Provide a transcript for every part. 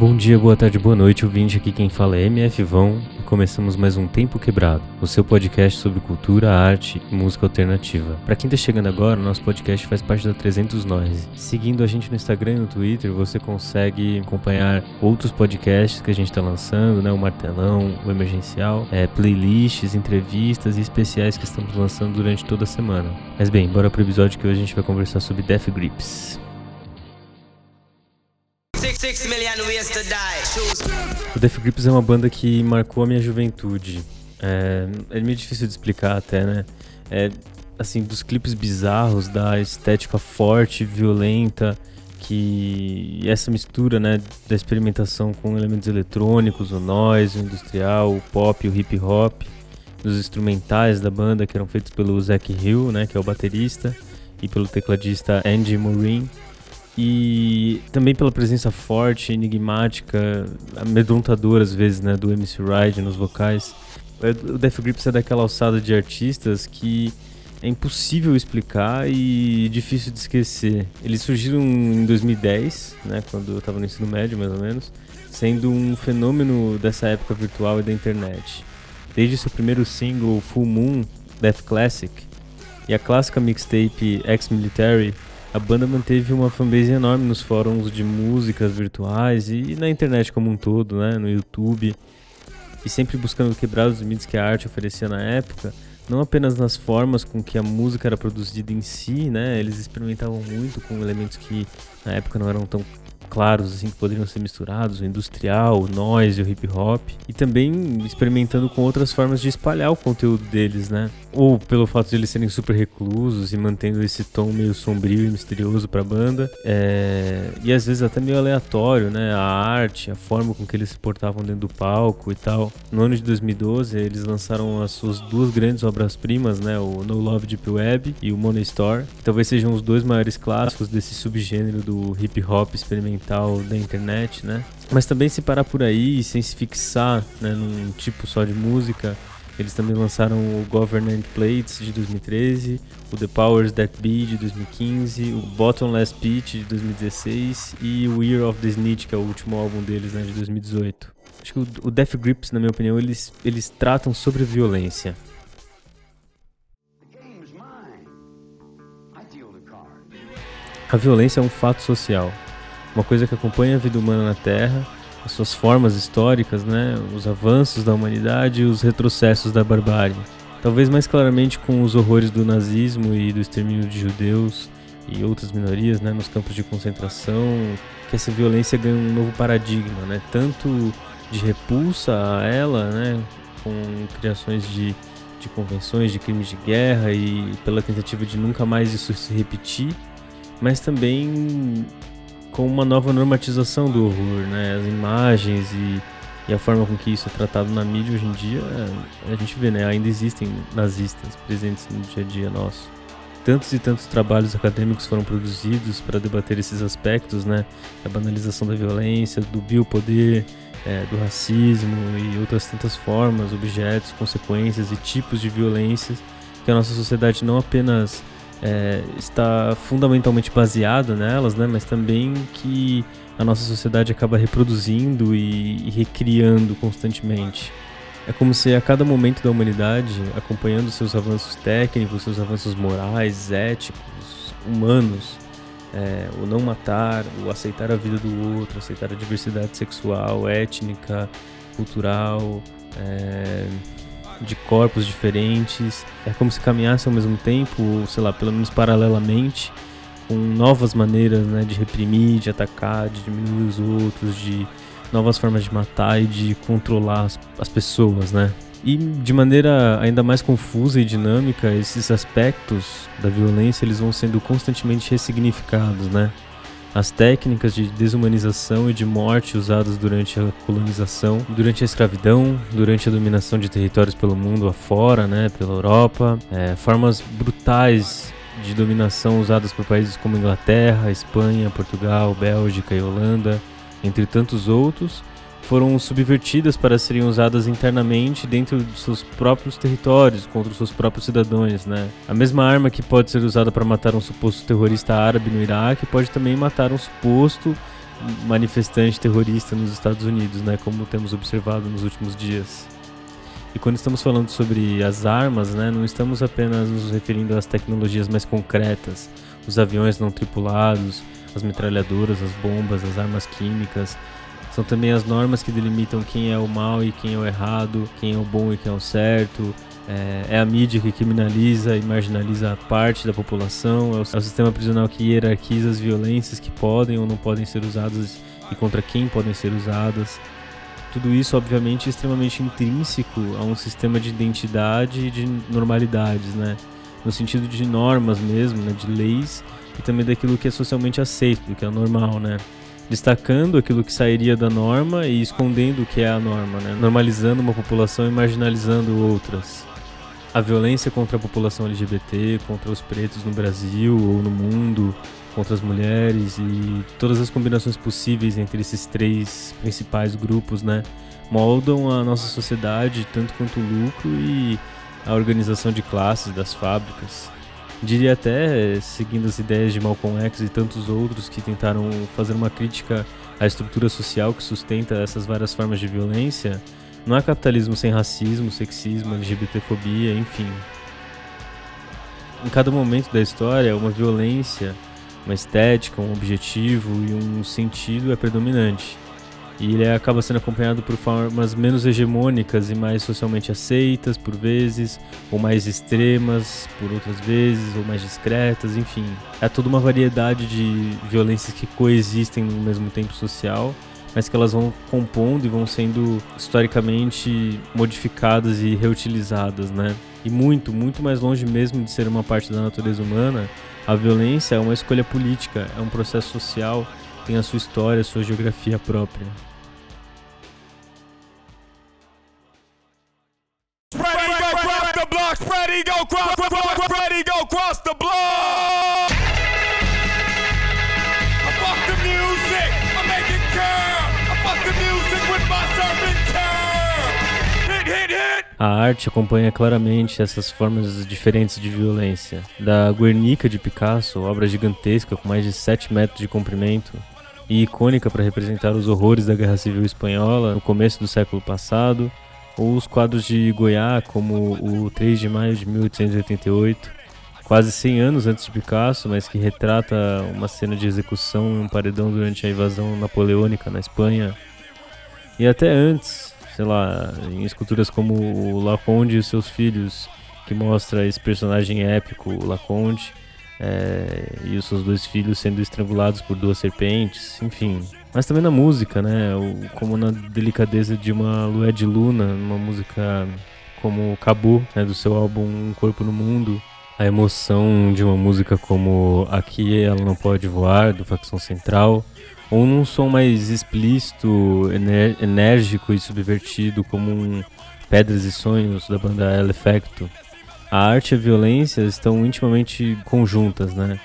Bom dia, boa tarde, boa noite, ouvinte. Aqui quem fala é MF Vão e começamos mais um Tempo Quebrado, o seu podcast sobre cultura, arte e música alternativa. Para quem tá chegando agora, nosso podcast faz parte da 300 Noise. Seguindo a gente no Instagram e no Twitter, você consegue acompanhar outros podcasts que a gente tá lançando, né? O Martelão, o Emergencial, é, playlists, entrevistas e especiais que estamos lançando durante toda a semana. Mas bem, bora pro episódio que hoje a gente vai conversar sobre Death Grips. O Death Grips é uma banda que marcou a minha juventude. É, é meio difícil de explicar até, né? É, assim, dos clipes bizarros, da estética forte, violenta, que essa mistura, né, da experimentação com elementos eletrônicos, o noise, o industrial, o pop, o hip hop, dos instrumentais da banda que eram feitos pelo Zack Hill, né, que é o baterista, e pelo tecladista Andy Morin e também pela presença forte, enigmática, amedrontadora às vezes, né, do MC Ride nos vocais. O Death Grips é daquela alçada de artistas que é impossível explicar e difícil de esquecer. Eles surgiram em 2010, né, quando eu estava no ensino médio mais ou menos, sendo um fenômeno dessa época virtual e da internet. Desde seu primeiro single Full Moon, Death Classic, e a clássica mixtape Ex-Military, a banda manteve uma fanbase enorme nos fóruns de músicas virtuais e na internet como um todo, né, no YouTube, e sempre buscando quebrar os limites que a arte oferecia na época, não apenas nas formas com que a música era produzida em si, né, eles experimentavam muito com elementos que na época não eram tão claros assim que poderiam ser misturados, o industrial, o noise, o hip hop, e também experimentando com outras formas de espalhar o conteúdo deles, né? Ou pelo fato de eles serem super reclusos e mantendo esse tom meio sombrio e misterioso para a banda, é... e às vezes até meio aleatório, né? A arte, a forma com que eles se portavam dentro do palco e tal. No ano de 2012 eles lançaram as suas duas grandes obras-primas, né? O No Love Deep Web e o Money Store, que talvez sejam os dois maiores clássicos desse subgênero do hip hop experimental da internet, né? Mas também se parar por aí sem se fixar né, num tipo só de música, eles também lançaram o Government Plates de 2013, o The Powers That Be de 2015, o Bottomless Pit de 2016 e o Year of the Snitch, que é o último álbum deles, né, de 2018. Acho que o Death Grips, na minha opinião, eles, eles tratam sobre violência. A violência é um fato social uma coisa que acompanha a vida humana na Terra, as suas formas históricas, né, os avanços da humanidade e os retrocessos da barbárie. Talvez mais claramente com os horrores do nazismo e do extermínio de judeus e outras minorias né, nos campos de concentração, que essa violência ganha um novo paradigma, né, tanto de repulsa a ela, né, com criações de, de convenções de crimes de guerra e pela tentativa de nunca mais isso se repetir, mas também com uma nova normatização do horror, né? As imagens e, e, a forma com que isso é tratado na mídia hoje em dia, a gente vê, né? Ainda existem nazistas presentes no dia a dia nosso. Tantos e tantos trabalhos acadêmicos foram produzidos para debater esses aspectos, né? A banalização da violência, do biopoder, é, do racismo e outras tantas formas, objetos, consequências e tipos de violências que a nossa sociedade não apenas é, está fundamentalmente baseado nelas, né? Mas também que a nossa sociedade acaba reproduzindo e, e recriando constantemente. É como se a cada momento da humanidade, acompanhando seus avanços técnicos, seus avanços morais, éticos, humanos, é, o não matar, o aceitar a vida do outro, aceitar a diversidade sexual, étnica, cultural, é, de corpos diferentes. É como se caminhasse ao mesmo tempo, sei lá, pelo menos paralelamente, com novas maneiras né, de reprimir, de atacar, de diminuir os outros, de novas formas de matar e de controlar as, as pessoas, né? E de maneira ainda mais confusa e dinâmica, esses aspectos da violência eles vão sendo constantemente ressignificados, né? As técnicas de desumanização e de morte usadas durante a colonização, durante a escravidão, durante a dominação de territórios pelo mundo afora, né, pela Europa, é, formas brutais de dominação usadas por países como Inglaterra, Espanha, Portugal, Bélgica e Holanda, entre tantos outros, foram subvertidas para serem usadas internamente dentro de seus próprios territórios, contra os seus próprios cidadãos, né? A mesma arma que pode ser usada para matar um suposto terrorista árabe no Iraque pode também matar um suposto manifestante terrorista nos Estados Unidos, né, como temos observado nos últimos dias. E quando estamos falando sobre as armas, né, não estamos apenas nos referindo às tecnologias mais concretas, os aviões não tripulados, as metralhadoras, as bombas, as armas químicas. São também as normas que delimitam quem é o mal e quem é o errado, quem é o bom e quem é o certo. É, é a mídia que criminaliza e marginaliza parte da população. É é o sistema prisional que hierarquiza as violências que podem ou não podem ser usadas e contra quem podem ser usadas. Tudo isso, obviamente, é extremamente intrínseco a um sistema de identidade e de normalidades, né? No sentido de normas mesmo, né? de leis e também daquilo que é socialmente aceito, que é normal, né? Destacando aquilo que sairia da norma e escondendo o que é a norma, né? Normalizando uma população e marginalizando outras. A violência contra a população LGBT, contra os pretos no Brasil ou no mundo, contra as mulheres e todas as combinações possíveis entre esses três principais grupos, né, moldam a nossa sociedade tanto quanto o lucro e a organização de classes das fábricas. Diria até, seguindo as ideias de Malcolm X e tantos outros que tentaram fazer uma crítica à estrutura social que sustenta essas várias formas de violência, não há capitalismo sem racismo, sexismo, LGBTfobia, enfim. Em cada momento da história, uma violência uma estética, um objetivo e um sentido é predominante. E ele acaba sendo acompanhado por formas menos hegemônicas e mais socialmente aceitas por vezes, ou mais extremas por outras vezes, ou mais discretas, enfim. É toda uma variedade de violências que coexistem no mesmo tempo social, mas que elas vão compondo e vão sendo historicamente modificadas e reutilizadas, né? E muito, muito mais longe mesmo de ser uma parte da natureza humana, a violência é uma escolha política, é um processo social, tem a sua história, a sua geografia própria. A arte acompanha claramente essas formas diferentes de violência. Da Guernica de Picasso, obra gigantesca com mais de 7 metros de comprimento e icônica para representar os horrores da Guerra Civil Espanhola no começo do século passado, ou os quadros de Goiás, como o 3 de maio de 1888, quase 100 anos antes de Picasso, mas que retrata uma cena de execução em um paredão durante a invasão napoleônica na Espanha. E até antes, sei lá, em esculturas como o Laconde e seus filhos, que mostra esse personagem épico, o Laconde, é, e os seus dois filhos sendo estrangulados por duas serpentes, enfim. Mas também na música, né? O, como na delicadeza de uma Lué de Luna, uma música como Cabu, né, do seu álbum Um Corpo no Mundo. A emoção de uma música como Aqui Ela Não Pode Voar, do Facção Central ou num som mais explícito, enérgico e subvertido, como um Pedras e Sonhos da banda El Effecto. A arte e a violência estão intimamente conjuntas, né?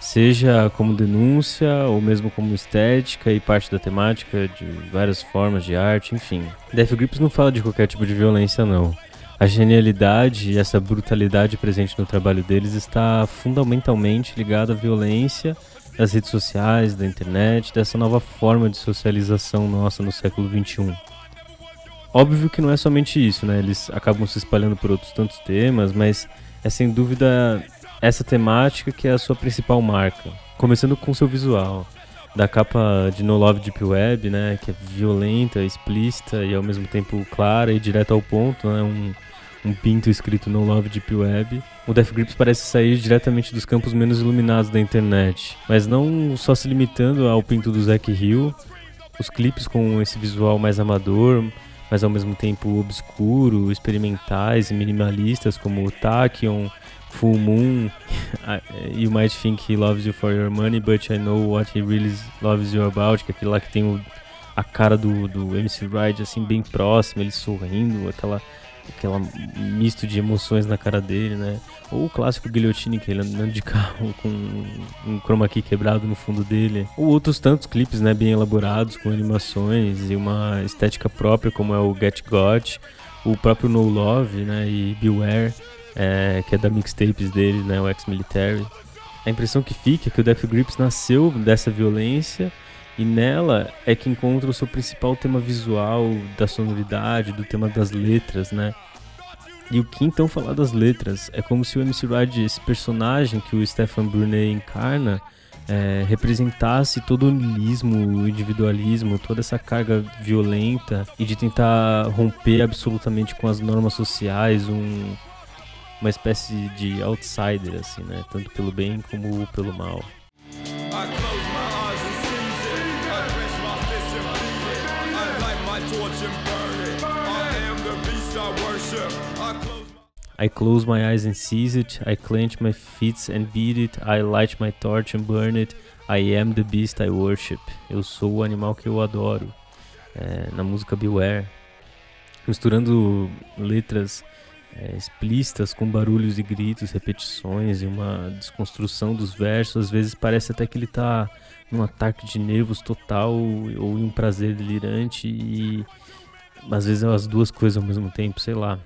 Seja como denúncia ou mesmo como estética e parte da temática de várias formas de arte, enfim. Death Grips não fala de qualquer tipo de violência, não. A genialidade e essa brutalidade presente no trabalho deles está fundamentalmente ligada à violência das redes sociais, da internet, dessa nova forma de socialização nossa no século XXI. Óbvio que não é somente isso, né? Eles acabam se espalhando por outros tantos temas, mas é sem dúvida essa temática que é a sua principal marca. Começando com seu visual. Da capa de No Love Deep Web, né? Que é violenta, explícita e ao mesmo tempo clara e direta ao ponto, né? Um, um pinto escrito No Love Deep Web. O Death Grips parece sair diretamente dos campos menos iluminados da internet, mas não só se limitando ao pinto do Zack Hill, os clipes com esse visual mais amador, mas ao mesmo tempo obscuro, experimentais e minimalistas como o Tachyon, Full Moon, You Might Think He Loves You For Your Money, But I Know What He Really Loves You About, que é aquele lá que tem o, a cara do, do MC Ride assim bem próximo, ele sorrindo, aquela aquela misto de emoções na cara dele, né? Ou o clássico guilhotine que ele andando de carro com um chroma key quebrado no fundo dele. Ou outros tantos clipes, né, bem elaborados com animações e uma estética própria, como é o Get Got, o próprio No Love, né, e Beware, é, que é da mixtapes dele, né, o Ex-Military. A impressão que fica é que o Death Grips nasceu dessa violência E nela é que encontra o seu principal tema visual, da sonoridade, do tema das letras, né? E o que então falar das letras? É como se o MC Ride, esse personagem que o Stefan Brunet encarna, é, representasse todo o niilismo, o individualismo, toda essa carga violenta e de tentar romper absolutamente com as normas sociais, um, uma espécie de outsider, assim, né? Tanto pelo bem como pelo mal. I close my eyes and seize it. I clench my fists and beat it. I light my torch and burn it. I am the beast I worship. Eu sou o animal que eu adoro. É, na música Beware. Misturando letras é, explícitas com barulhos e gritos, repetições e uma desconstrução dos versos. Às vezes parece até que ele está num ataque de nervos total ou em um prazer delirante e às vezes é as duas coisas ao mesmo tempo, sei lá.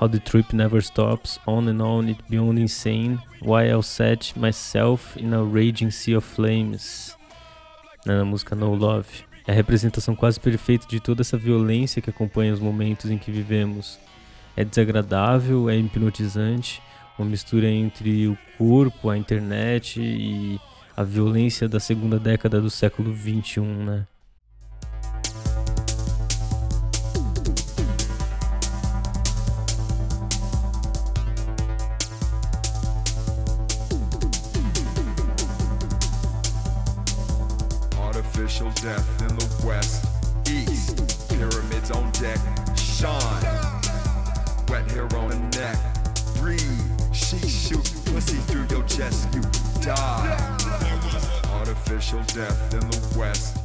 How the trip never stops, on and on it beyond insane, why I'll set myself in a raging sea of flames. Na música No Love. É a representação quase perfeita de toda essa violência que acompanha os momentos em que vivemos. É desagradável, é hipnotizante, uma mistura entre o corpo, a internet e a violência da segunda década do século XXI, né? Death in the west, east, pyramids on deck, shine, wet hair on the neck, breathe, she shoot pussy through your chest, you die. Artificial death in the west.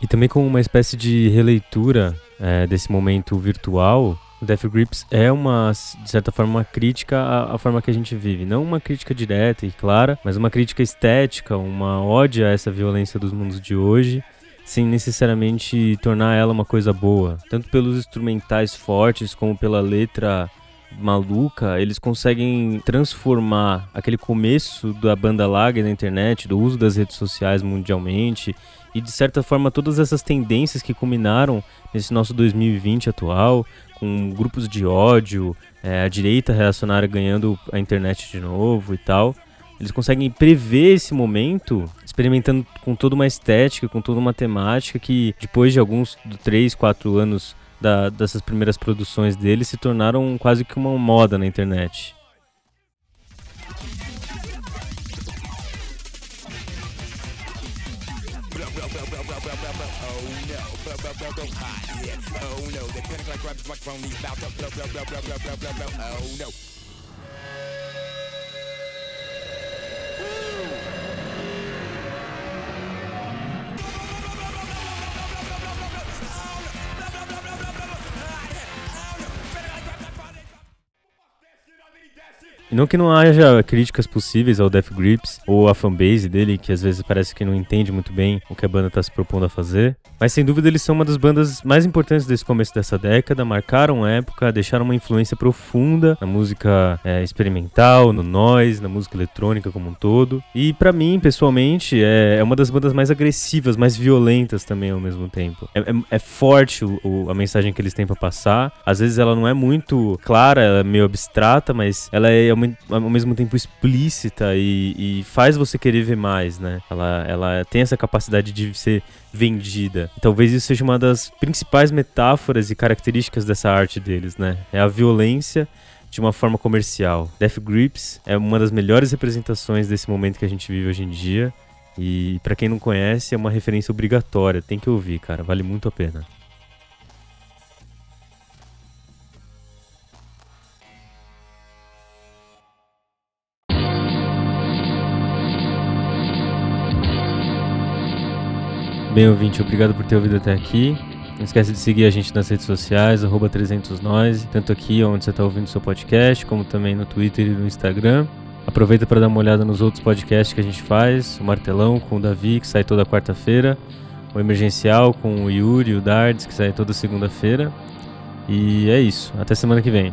E também com uma espécie de releitura é, desse momento virtual, Death Grips é uma, de certa forma, uma crítica à, à, forma que a gente vive. Não uma crítica direta e clara, mas uma crítica estética, uma ódio a essa violência dos mundos de hoje, sem necessariamente tornar ela uma coisa boa. Tanto pelos instrumentais fortes como pela letra maluca, eles conseguem transformar aquele começo da banda larga na internet, do uso das redes sociais mundialmente e de certa forma todas essas tendências que culminaram nesse nosso 2020 atual, com grupos de ódio, é, a direita reacionária ganhando a internet de novo e tal. Eles conseguem prever esse momento, experimentando com toda uma estética, com toda uma temática que depois de alguns 3, 4 anos da, dessas primeiras produções deles se tornaram quase que uma moda na internet. Microphone, he's about to blow, blow, blow, blow, blow, blow, blow, blow. Oh no. E não que não haja críticas possíveis ao Death Grips ou à fanbase dele, que às vezes parece que não entende muito bem o que a banda está se propondo a fazer. Mas sem dúvida eles são uma das bandas mais importantes desse começo dessa década, marcaram época, deixaram uma influência profunda na música é, experimental, no noise, na música eletrônica como um todo. E para mim, pessoalmente, é, é, uma das bandas mais agressivas, mais violentas também ao mesmo tempo. É, é, é forte o, o, a mensagem que eles têm para passar. Às vezes ela não é muito clara, ela é meio abstrata, mas ela é ao mesmo tempo explícita e, e, faz você querer ver mais, né? Ela, ela tem essa capacidade de ser vendida. talvez isso seja uma das principais metáforas e características dessa arte deles, né? É a violência de uma forma comercial. Death Grips é uma das melhores representações desse momento que a gente vive hoje em dia. E para quem não conhece, é uma referência obrigatória, tem que ouvir, cara, vale muito a pena. Bem, ouvinte, obrigado por ter ouvido até aqui. Não esquece de seguir a gente nas redes sociais, arroba 300nós, tanto aqui onde você está ouvindo o seu podcast, como também no Twitter e no Instagram. Aproveita para dar uma olhada nos outros podcasts que a gente faz, o Martelão com o Davi, que sai toda quarta-feira, o Emergencial com o Yuri e o Dardes, que sai toda segunda-feira. E é isso. Até semana que vem.